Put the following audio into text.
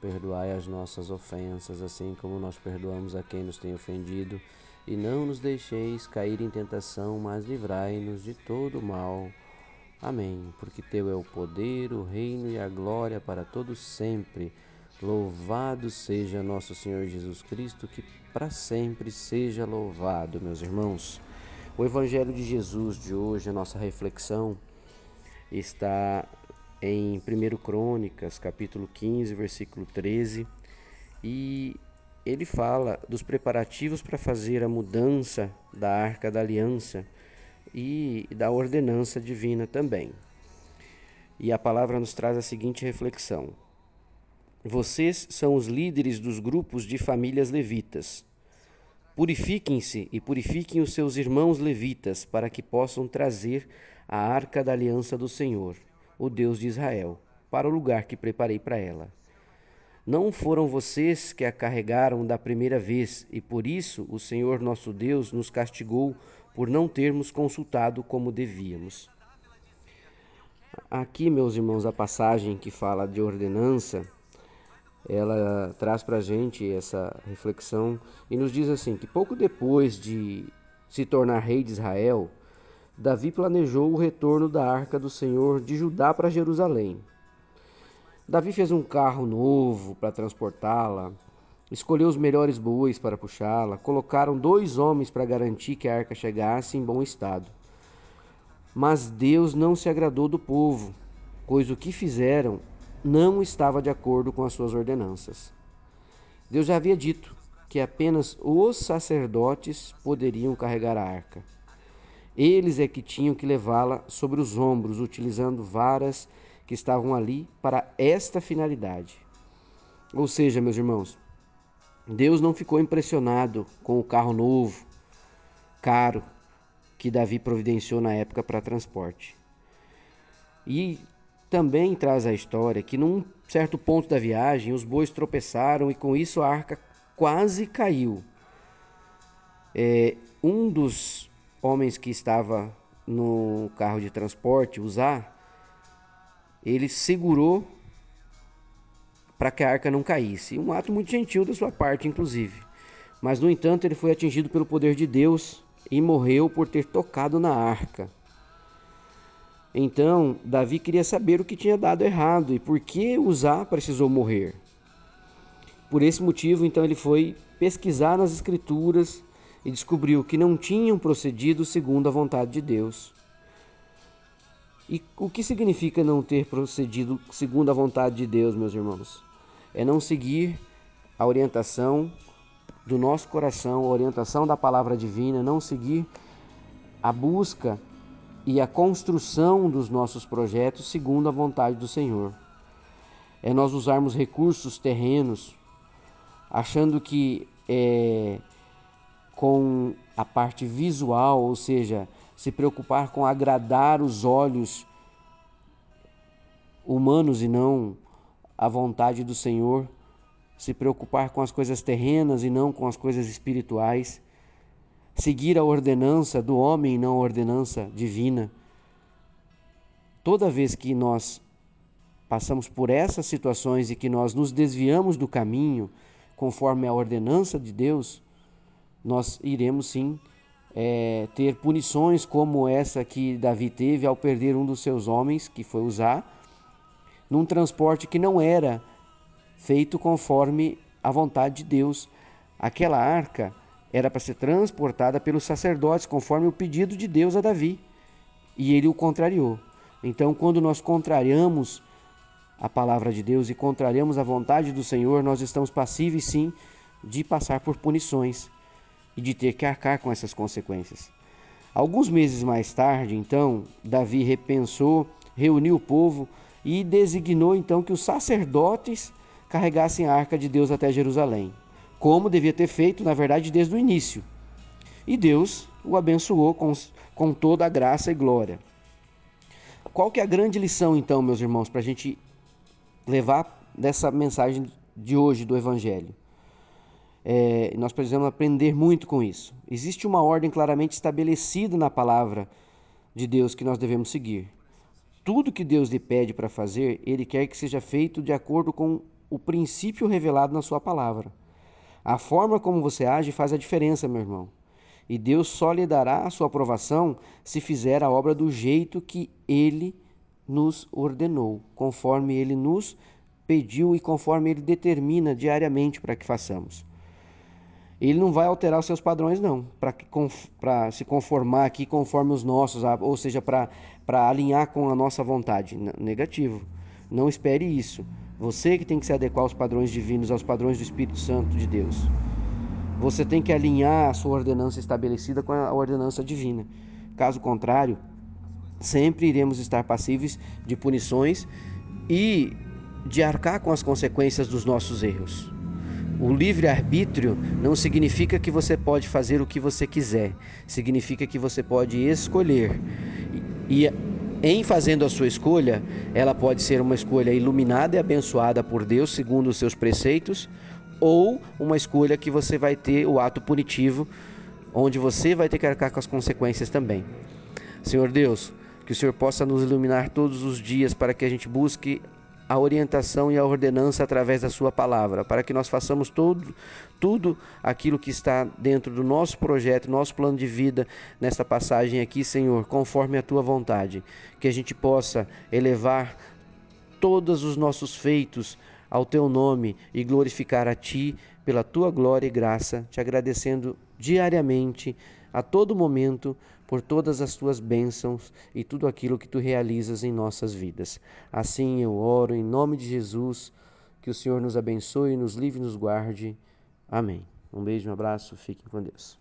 Perdoai as nossas ofensas, assim como nós perdoamos a quem nos tem ofendido. E não nos deixeis cair em tentação, mas livrai-nos de todo mal. Amém. Porque Teu é o poder, o reino e a glória para todos sempre. Louvado seja nosso Senhor Jesus Cristo, que para sempre seja louvado, meus irmãos. O Evangelho de Jesus de hoje, a nossa reflexão, está em 1 Crônicas, capítulo 15, versículo 13, e ele fala dos preparativos para fazer a mudança da arca da aliança e da ordenança divina também. E a palavra nos traz a seguinte reflexão: Vocês são os líderes dos grupos de famílias levitas. Purifiquem-se e purifiquem os seus irmãos levitas, para que possam trazer a arca da aliança do Senhor o Deus de Israel, para o lugar que preparei para ela. Não foram vocês que a carregaram da primeira vez, e por isso o Senhor nosso Deus nos castigou por não termos consultado como devíamos. Aqui, meus irmãos, a passagem que fala de ordenança, ela traz para a gente essa reflexão e nos diz assim: que pouco depois de se tornar rei de Israel, Davi planejou o retorno da arca do Senhor de Judá para Jerusalém. Davi fez um carro novo para transportá-la, escolheu os melhores bois para puxá-la, colocaram dois homens para garantir que a arca chegasse em bom estado. Mas Deus não se agradou do povo, pois o que fizeram não estava de acordo com as suas ordenanças. Deus já havia dito que apenas os sacerdotes poderiam carregar a arca. Eles é que tinham que levá-la sobre os ombros, utilizando varas que estavam ali para esta finalidade. Ou seja, meus irmãos, Deus não ficou impressionado com o carro novo, caro, que Davi providenciou na época para transporte. E também traz a história que num certo ponto da viagem os bois tropeçaram e com isso a arca quase caiu. É, um dos homens que estava no carro de transporte usar, ele segurou para que a arca não caísse. Um ato muito gentil da sua parte, inclusive. Mas, no entanto, ele foi atingido pelo poder de Deus e morreu por ter tocado na arca. Então, Davi queria saber o que tinha dado errado e por que Uzá precisou morrer. Por esse motivo, então, ele foi pesquisar nas Escrituras e descobriu que não tinham procedido segundo a vontade de Deus. E o que significa não ter procedido segundo a vontade de Deus, meus irmãos? É não seguir a orientação do nosso coração, a orientação da palavra divina, não seguir a busca e a construção dos nossos projetos segundo a vontade do Senhor. É nós usarmos recursos terrenos, achando que é, com a parte visual, ou seja, se preocupar com agradar os olhos humanos e não a vontade do Senhor, se preocupar com as coisas terrenas e não com as coisas espirituais, seguir a ordenança do homem e não a ordenança divina. Toda vez que nós passamos por essas situações e que nós nos desviamos do caminho conforme a ordenança de Deus, nós iremos sim é, ter punições como essa que Davi teve ao perder um dos seus homens, que foi usar, num transporte que não era feito conforme a vontade de Deus. Aquela arca era para ser transportada pelos sacerdotes, conforme o pedido de Deus a Davi, e ele o contrariou. Então, quando nós contrariamos a palavra de Deus e contrariamos a vontade do Senhor, nós estamos passíveis sim de passar por punições e de ter que arcar com essas consequências. Alguns meses mais tarde, então, Davi repensou, reuniu o povo e designou então que os sacerdotes carregassem a arca de Deus até Jerusalém. como devia ter feito, na verdade, desde o início. E Deus o abençoou com, com toda a graça e glória. Qual que é a grande lição, então, meus irmãos, para a gente levar dessa mensagem de hoje do Evangelho? É, nós precisamos aprender muito com isso. Existe uma ordem claramente estabelecida na palavra de Deus que nós devemos seguir. Tudo que Deus lhe pede para fazer, Ele quer que seja feito de acordo com o princípio revelado na Sua palavra. A forma como você age faz a diferença, meu irmão. E Deus só lhe dará a sua aprovação se fizer a obra do jeito que Ele nos ordenou, conforme Ele nos pediu e conforme Ele determina diariamente para que façamos ele não vai alterar os seus padrões, não, para se conformar aqui conforme os nossos, ou seja, para alinhar com a nossa vontade. Negativo. Não espere isso. Você que tem que se adequar aos padrões divinos, aos padrões do Espírito Santo de Deus. Você tem que alinhar a sua ordenança estabelecida com a ordenança divina. Caso contrário, sempre iremos estar passíveis de punições e de arcar com as consequências dos nossos erros. O livre-arbítrio não significa que você pode fazer o que você quiser, significa que você pode escolher. E em fazendo a sua escolha, ela pode ser uma escolha iluminada e abençoada por Deus segundo os seus preceitos, ou uma escolha que você vai ter o ato punitivo, onde você vai ter que arcar com as consequências também. Senhor Deus, que o Senhor possa nos iluminar todos os dias para que a gente busque a orientação e a ordenança através da Sua palavra, para que nós façamos todo, tudo aquilo que está dentro do nosso projeto, nosso plano de vida nesta passagem aqui, Senhor, conforme a Tua vontade. Que a gente possa elevar todos os nossos feitos ao Teu nome e glorificar a Ti pela Tua glória e graça, te agradecendo diariamente, a todo momento por todas as tuas bênçãos e tudo aquilo que tu realizas em nossas vidas. Assim eu oro em nome de Jesus, que o Senhor nos abençoe, nos livre e nos guarde. Amém. Um beijo, um abraço, fiquem com Deus.